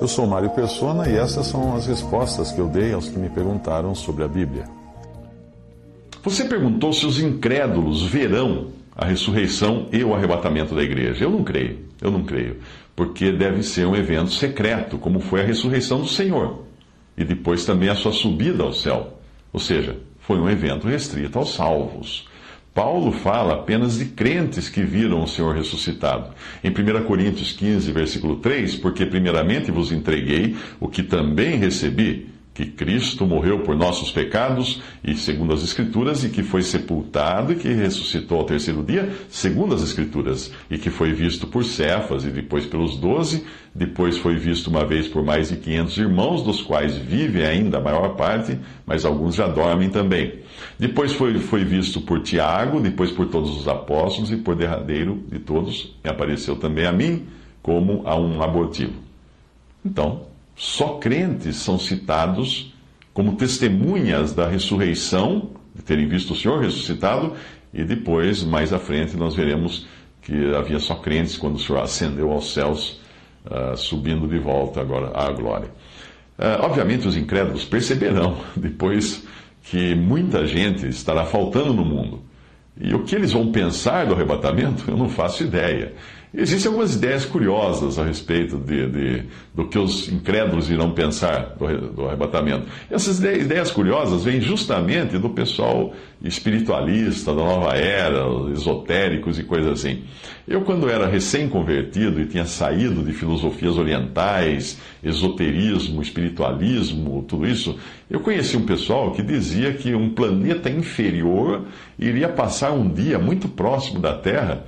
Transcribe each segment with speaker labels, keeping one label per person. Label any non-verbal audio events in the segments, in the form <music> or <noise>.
Speaker 1: Eu sou Mário Persona e essas são as respostas que eu dei aos que me perguntaram sobre a Bíblia.
Speaker 2: Você perguntou se os incrédulos verão a ressurreição e o arrebatamento da igreja. Eu não creio, eu não creio, porque deve ser um evento secreto, como foi a ressurreição do Senhor, e depois também a sua subida ao céu. Ou seja, foi um evento restrito aos salvos. Paulo fala apenas de crentes que viram o Senhor ressuscitado. Em 1 Coríntios 15, versículo 3, porque primeiramente vos entreguei o que também recebi que Cristo morreu por nossos pecados, e segundo as Escrituras, e que foi sepultado e que ressuscitou ao terceiro dia, segundo as Escrituras, e que foi visto por Cefas e depois pelos doze, depois foi visto uma vez por mais de quinhentos irmãos, dos quais vive ainda a maior parte, mas alguns já dormem também. Depois foi, foi visto por Tiago, depois por todos os apóstolos, e por derradeiro de todos, apareceu também a mim, como a um abortivo. Então, só crentes são citados como testemunhas da ressurreição, de terem visto o Senhor ressuscitado, e depois, mais à frente, nós veremos que havia só crentes quando o Senhor ascendeu aos céus, uh, subindo de volta agora à glória. Uh, obviamente, os incrédulos perceberão <laughs> depois que muita gente estará faltando no mundo. E o que eles vão pensar do arrebatamento, eu não faço ideia. Existem algumas ideias curiosas a respeito de, de, do que os incrédulos irão pensar do, do arrebatamento. Essas ideias curiosas vêm justamente do pessoal espiritualista, da nova era, esotéricos e coisas assim. Eu, quando era recém-convertido e tinha saído de filosofias orientais, esoterismo, espiritualismo, tudo isso, eu conheci um pessoal que dizia que um planeta inferior iria passar um dia muito próximo da Terra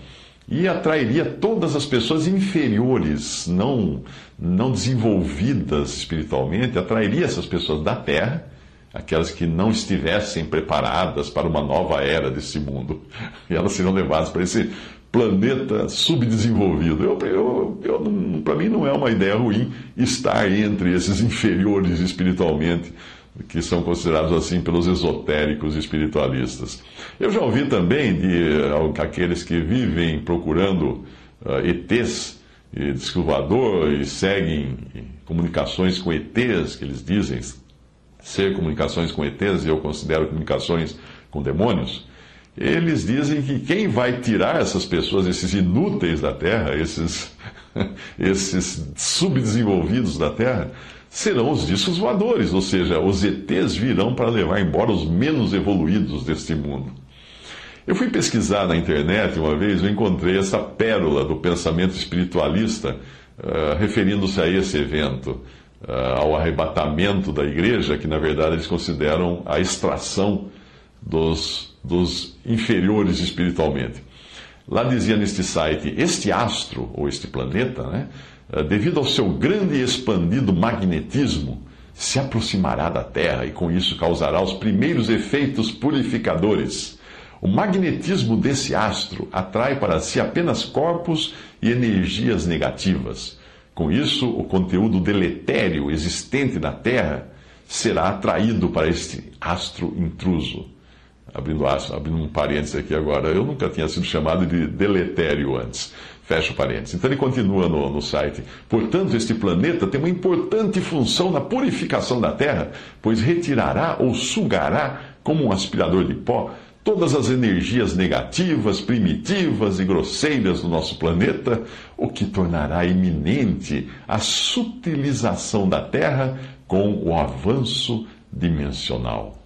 Speaker 2: e atrairia todas as pessoas inferiores, não, não desenvolvidas espiritualmente, atrairia essas pessoas da Terra, aquelas que não estivessem preparadas para uma nova era desse mundo, <laughs> e elas seriam levadas para esse planeta subdesenvolvido. Eu, eu, eu para mim não é uma ideia ruim estar entre esses inferiores espiritualmente que são considerados assim pelos esotéricos espiritualistas. Eu já ouvi também de uh, aqueles que vivem procurando uh, ETs, e descovador e seguem comunicações com ETs, que eles dizem ser comunicações com ETs, e eu considero comunicações com demônios. Eles dizem que quem vai tirar essas pessoas, esses inúteis da Terra, esses, <laughs> esses subdesenvolvidos da Terra, serão os discos voadores, ou seja, os ETs virão para levar embora os menos evoluídos deste mundo. Eu fui pesquisar na internet uma vez, eu encontrei essa pérola do pensamento espiritualista, uh, referindo-se a esse evento, uh, ao arrebatamento da igreja, que na verdade eles consideram a extração dos, dos inferiores espiritualmente. Lá dizia neste site: este astro, ou este planeta, né? Eh, devido ao seu grande e expandido magnetismo, se aproximará da Terra e com isso causará os primeiros efeitos purificadores. O magnetismo desse astro atrai para si apenas corpos e energias negativas. Com isso, o conteúdo deletério existente na Terra será atraído para este astro intruso. Abrindo, abrindo um parênteses aqui agora, eu nunca tinha sido chamado de deletério antes. Fecha parênteses. Então ele continua no, no site. Portanto, este planeta tem uma importante função na purificação da Terra, pois retirará ou sugará, como um aspirador de pó, todas as energias negativas, primitivas e grosseiras do nosso planeta, o que tornará iminente a sutilização da Terra com o avanço dimensional.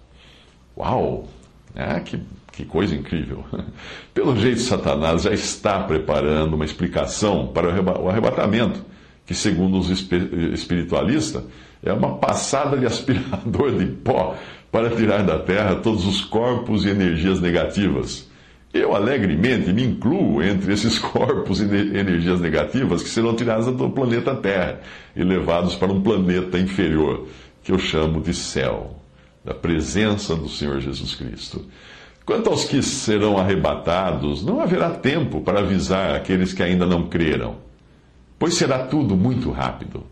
Speaker 2: Uau! Ah, que que coisa incrível. <laughs> Pelo jeito, Satanás já está preparando uma explicação para o arrebatamento, que, segundo os espiritualistas, é uma passada de aspirador de pó para tirar da terra todos os corpos e energias negativas. Eu alegremente me incluo entre esses <laughs> corpos e energias negativas que serão tiradas do planeta Terra e levados para um planeta inferior, que eu chamo de céu, da presença do Senhor Jesus Cristo. Quanto aos que serão arrebatados, não haverá tempo para avisar aqueles que ainda não creram, pois será tudo muito rápido.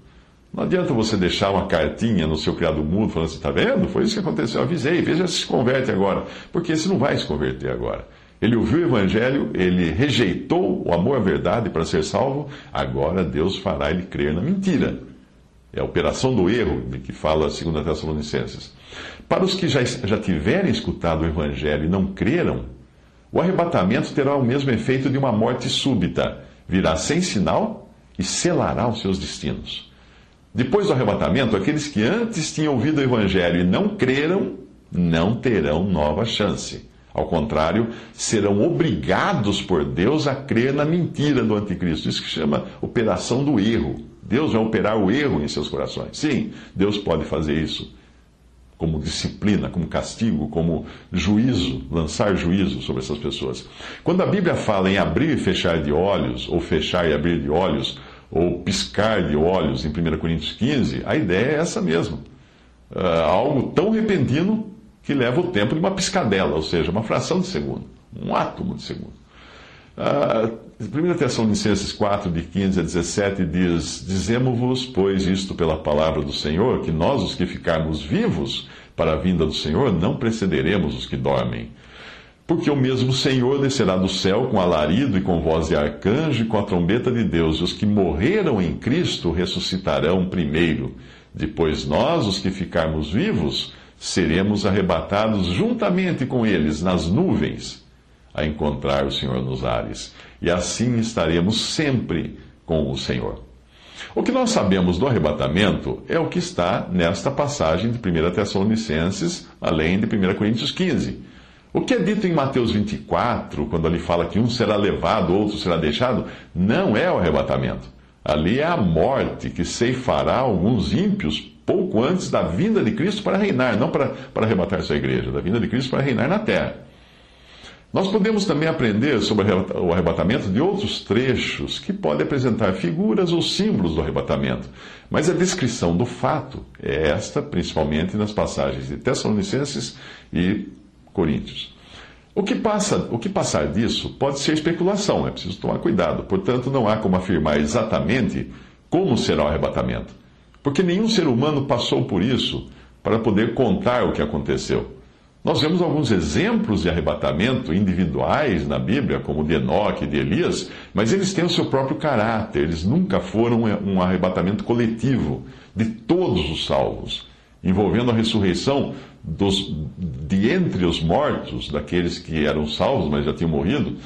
Speaker 2: Não adianta você deixar uma cartinha no seu criado mudo falando assim, tá vendo? Foi isso que aconteceu, eu avisei, veja se se converte agora. Porque esse não vai se converter agora. Ele ouviu o Evangelho, ele rejeitou o amor à verdade para ser salvo, agora Deus fará ele crer na mentira. É a operação do erro de que fala a 2 Tessalonicenses. Para os que já, já tiverem escutado o Evangelho e não creram, o arrebatamento terá o mesmo efeito de uma morte súbita. Virá sem sinal e selará os seus destinos. Depois do arrebatamento, aqueles que antes tinham ouvido o Evangelho e não creram, não terão nova chance. Ao contrário, serão obrigados por Deus a crer na mentira do anticristo. Isso que chama operação do erro. Deus vai operar o erro em seus corações. Sim, Deus pode fazer isso como disciplina, como castigo, como juízo, lançar juízo sobre essas pessoas. Quando a Bíblia fala em abrir e fechar de olhos, ou fechar e abrir de olhos, ou piscar de olhos em 1 Coríntios 15, a ideia é essa mesma. Uh, algo tão repentino que leva o tempo de uma piscadela, ou seja, uma fração de segundo, um átomo de segundo. A primeira Tessalonicenses 4, de 15 a 17, diz: Dizemos-vos, pois, isto pela palavra do Senhor, que nós, os que ficarmos vivos para a vinda do Senhor, não precederemos os que dormem. Porque o mesmo Senhor descerá do céu com alarido e com voz de arcanjo e com a trombeta de Deus, e os que morreram em Cristo ressuscitarão primeiro. Depois nós, os que ficarmos vivos, seremos arrebatados juntamente com eles nas nuvens a encontrar o Senhor nos ares. E assim estaremos sempre com o Senhor. O que nós sabemos do arrebatamento é o que está nesta passagem de 1 Tessalonicenses, além de 1 Coríntios 15. O que é dito em Mateus 24, quando ali fala que um será levado, outro será deixado, não é o arrebatamento. Ali é a morte que ceifará alguns ímpios pouco antes da vinda de Cristo para reinar, não para, para arrebatar sua igreja, da vinda de Cristo para reinar na terra. Nós podemos também aprender sobre o arrebatamento de outros trechos que podem apresentar figuras ou símbolos do arrebatamento, mas a descrição do fato é esta, principalmente nas passagens de Tessalonicenses e Coríntios. O que, passa, o que passar disso pode ser especulação, é preciso tomar cuidado, portanto, não há como afirmar exatamente como será o arrebatamento. Porque nenhum ser humano passou por isso para poder contar o que aconteceu. Nós vemos alguns exemplos de arrebatamento individuais na Bíblia, como de Enoque e de Elias, mas eles têm o seu próprio caráter, eles nunca foram um arrebatamento coletivo de todos os salvos, envolvendo a ressurreição dos, de entre os mortos, daqueles que eram salvos, mas já tinham morrido,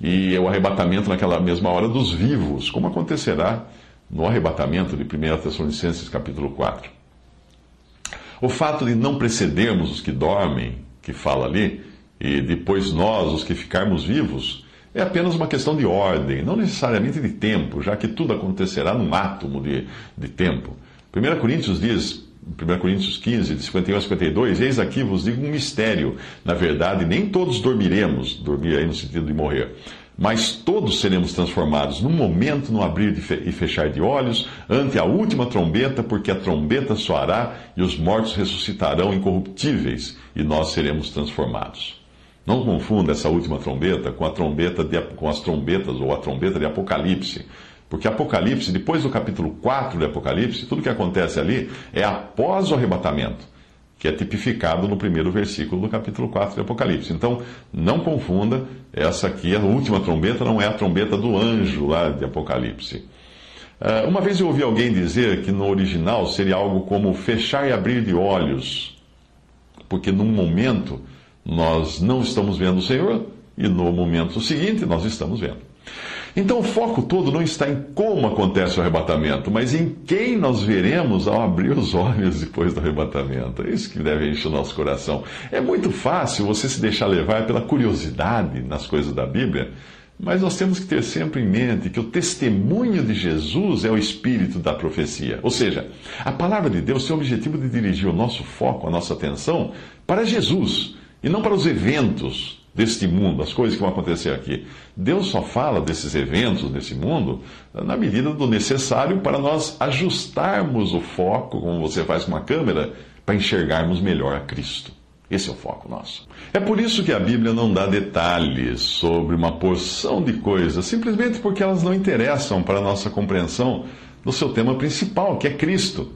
Speaker 2: e o arrebatamento naquela mesma hora dos vivos, como acontecerá no arrebatamento de 1 Tessalonicenses capítulo 4. O fato de não precedermos os que dormem, que fala ali, e depois nós, os que ficarmos vivos, é apenas uma questão de ordem, não necessariamente de tempo, já que tudo acontecerá num átomo de, de tempo. 1 Coríntios diz, 1 Coríntios 15, de 51 a 52, eis aqui vos digo um mistério. Na verdade, nem todos dormiremos, dormir aí no sentido de morrer, mas todos seremos transformados num momento, no abrir e fechar de olhos, ante a última trombeta, porque a trombeta soará e os mortos ressuscitarão incorruptíveis e nós seremos transformados. Não confunda essa última trombeta com a trombeta de, com as trombetas ou a trombeta de Apocalipse. Porque Apocalipse, depois do capítulo 4 de Apocalipse, tudo que acontece ali é após o arrebatamento que é tipificado no primeiro versículo do capítulo 4 de Apocalipse. Então, não confunda, essa aqui, a última trombeta, não é a trombeta do anjo lá de Apocalipse. Ah, uma vez eu ouvi alguém dizer que no original seria algo como fechar e abrir de olhos, porque num momento nós não estamos vendo o Senhor e no momento seguinte nós estamos vendo. Então o foco todo não está em como acontece o arrebatamento, mas em quem nós veremos ao abrir os olhos depois do arrebatamento. É isso que deve encher o nosso coração. É muito fácil você se deixar levar pela curiosidade nas coisas da Bíblia, mas nós temos que ter sempre em mente que o testemunho de Jesus é o espírito da profecia. Ou seja, a palavra de Deus tem o objetivo de dirigir o nosso foco, a nossa atenção para Jesus e não para os eventos deste mundo, as coisas que vão acontecer aqui. Deus só fala desses eventos nesse mundo na medida do necessário para nós ajustarmos o foco, como você faz com uma câmera, para enxergarmos melhor a Cristo. Esse é o foco nosso. É por isso que a Bíblia não dá detalhes sobre uma porção de coisas, simplesmente porque elas não interessam para a nossa compreensão do seu tema principal, que é Cristo.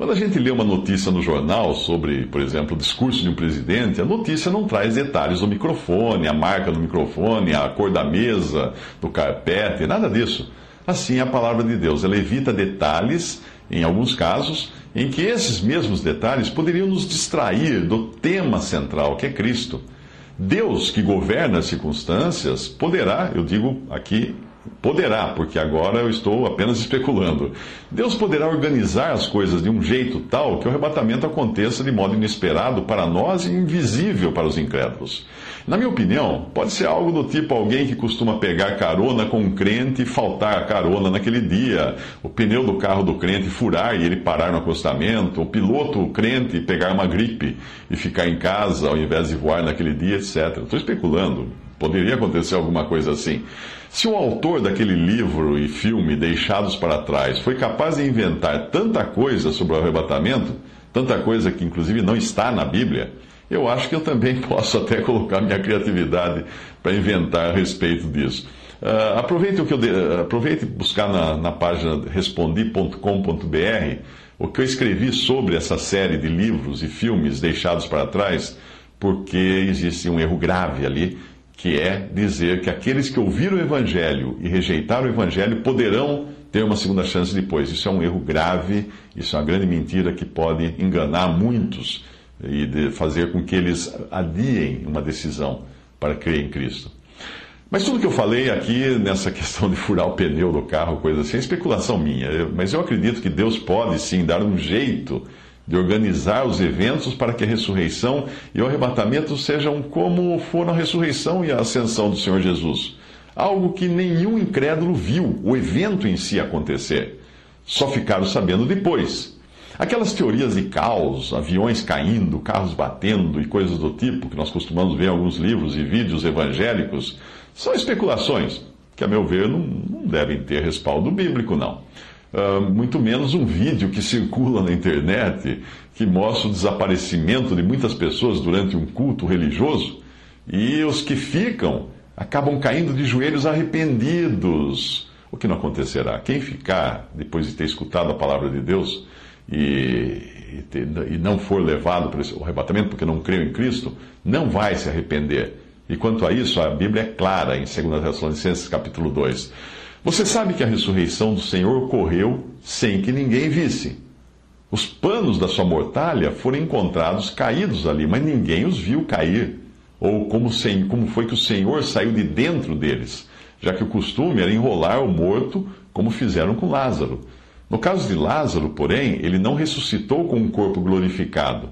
Speaker 2: Quando a gente lê uma notícia no jornal sobre, por exemplo, o discurso de um presidente, a notícia não traz detalhes do microfone, a marca do microfone, a cor da mesa, do carpete, nada disso. Assim a palavra de Deus. Ela evita detalhes, em alguns casos, em que esses mesmos detalhes poderiam nos distrair do tema central, que é Cristo. Deus, que governa as circunstâncias, poderá, eu digo aqui Poderá, porque agora eu estou apenas especulando. Deus poderá organizar as coisas de um jeito tal que o arrebatamento aconteça de modo inesperado para nós e invisível para os incrédulos. Na minha opinião, pode ser algo do tipo alguém que costuma pegar carona com um crente e faltar a carona naquele dia, o pneu do carro do crente furar e ele parar no acostamento, o piloto o crente pegar uma gripe e ficar em casa ao invés de voar naquele dia, etc. Estou especulando. Poderia acontecer alguma coisa assim. Se o autor daquele livro e filme Deixados para Trás foi capaz de inventar tanta coisa sobre o arrebatamento, tanta coisa que inclusive não está na Bíblia, eu acho que eu também <laughs> posso até colocar minha criatividade para inventar a respeito disso. Uh, aproveite o que eu de, aproveite buscar na, na página respondi.com.br o que eu escrevi sobre essa série de livros e filmes deixados para trás, porque existe um erro grave ali que é dizer que aqueles que ouviram o Evangelho e rejeitaram o Evangelho poderão ter uma segunda chance depois. Isso é um erro grave, isso é uma grande mentira que pode enganar muitos e fazer com que eles adiem uma decisão para crer em Cristo. Mas tudo que eu falei aqui nessa <laughs> questão de furar o pneu do carro, coisa assim, é especulação minha. Mas eu acredito que Deus pode sim dar um jeito de organizar os eventos para que a ressurreição e o arrebatamento sejam como foram a ressurreição e a ascensão do Senhor Jesus. Algo que nenhum incrédulo viu o evento em si acontecer. Só ficaram sabendo depois. Aquelas teorias de caos, aviões caindo, carros batendo e coisas do tipo que nós costumamos ver em alguns livros e vídeos evangélicos, são especulações que, a meu ver, não, não devem ter respaldo bíblico, não. Uh, muito menos um vídeo que circula na internet que mostra o desaparecimento de muitas pessoas durante um culto religioso e os que ficam acabam caindo de joelhos arrependidos. O que não acontecerá? Quem ficar, depois de ter escutado a palavra de Deus e, e, ter, e não for levado para o arrebatamento porque não creu em Cristo, não vai se arrepender. E quanto a isso, a Bíblia é clara em 2 Tessalonicenses capítulo 2. Você sabe que a ressurreição do Senhor ocorreu sem que ninguém visse. Os panos da sua mortalha foram encontrados caídos ali, mas ninguém os viu cair. Ou como, como foi que o Senhor saiu de dentro deles, já que o costume era enrolar o morto, como fizeram com Lázaro. No caso de Lázaro, porém, ele não ressuscitou com um corpo glorificado,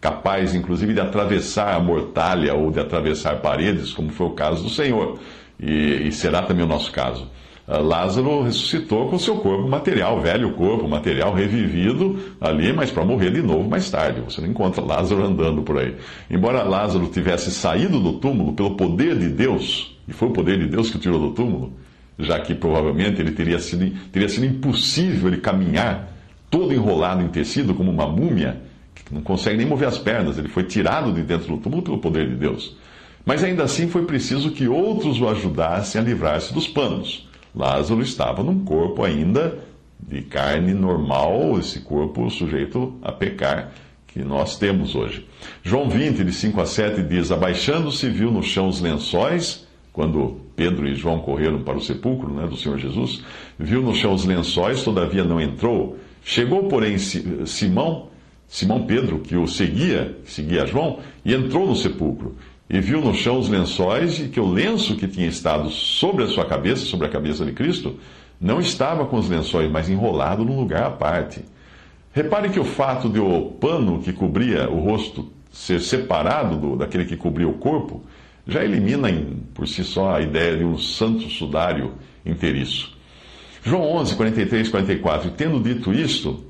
Speaker 2: capaz inclusive de atravessar a mortalha ou de atravessar paredes, como foi o caso do Senhor, e, e será também o nosso caso. Ah, Lázaro ressuscitou com seu corpo material, velho corpo, material revivido ali, mas para morrer de novo mais tarde. Você não encontra Lázaro andando por aí. Embora Lázaro tivesse saído do túmulo pelo poder de Deus, e foi o poder de Deus que o tirou do túmulo, já que provavelmente ele teria sido, teria sido impossível ele caminhar todo enrolado em tecido como uma múmia, que não consegue nem mover as pernas. Ele foi tirado de dentro do túmulo pelo poder de Deus. Mas ainda assim foi preciso que outros o ajudassem a livrar-se dos panos. Lázaro estava num corpo ainda de carne normal, esse corpo sujeito a pecar que nós temos hoje. João 20, de 5 a 7, diz: Abaixando-se, viu no chão os lençóis, quando Pedro e João correram para o sepulcro né, do Senhor Jesus, viu no chão os lençóis, todavia não entrou. Chegou, porém, Simão, Simão Pedro, que o seguia, seguia João, e entrou no sepulcro e viu no chão os lençóis e que o lenço que tinha estado sobre a sua cabeça, sobre a cabeça de Cristo, não estava com os lençóis, mas enrolado num lugar à parte. Repare que o fato de o pano que cobria o rosto ser separado do, daquele que cobria o corpo já elimina em, por si só a ideia de um santo sudário inteiriço. João 11, 43 e 44. E tendo dito isto,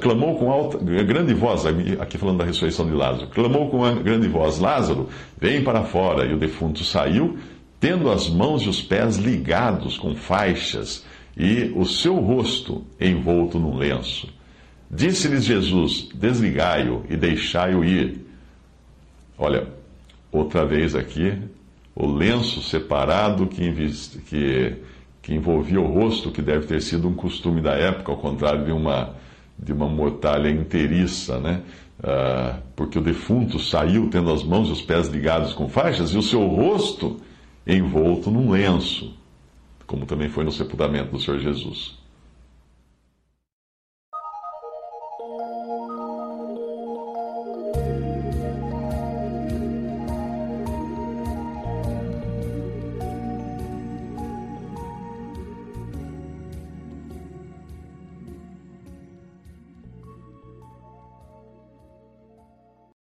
Speaker 2: clamou com alta, grande voz, aqui falando da ressurreição de Lázaro, clamou com grande voz: Lázaro, vem para fora. E o defunto saiu, tendo as mãos e os pés ligados com faixas e o seu rosto envolto num lenço. Disse-lhes Jesus: Desligai-o e deixai-o ir. Olha, outra vez aqui, o lenço separado que, que, que envolvia o rosto, que deve ter sido um costume da época, ao contrário de uma de uma mortalha inteiriça, né? Ah, porque o defunto saiu tendo as mãos e os pés ligados com faixas e o seu rosto envolto num lenço, como também foi no sepultamento do Senhor Jesus.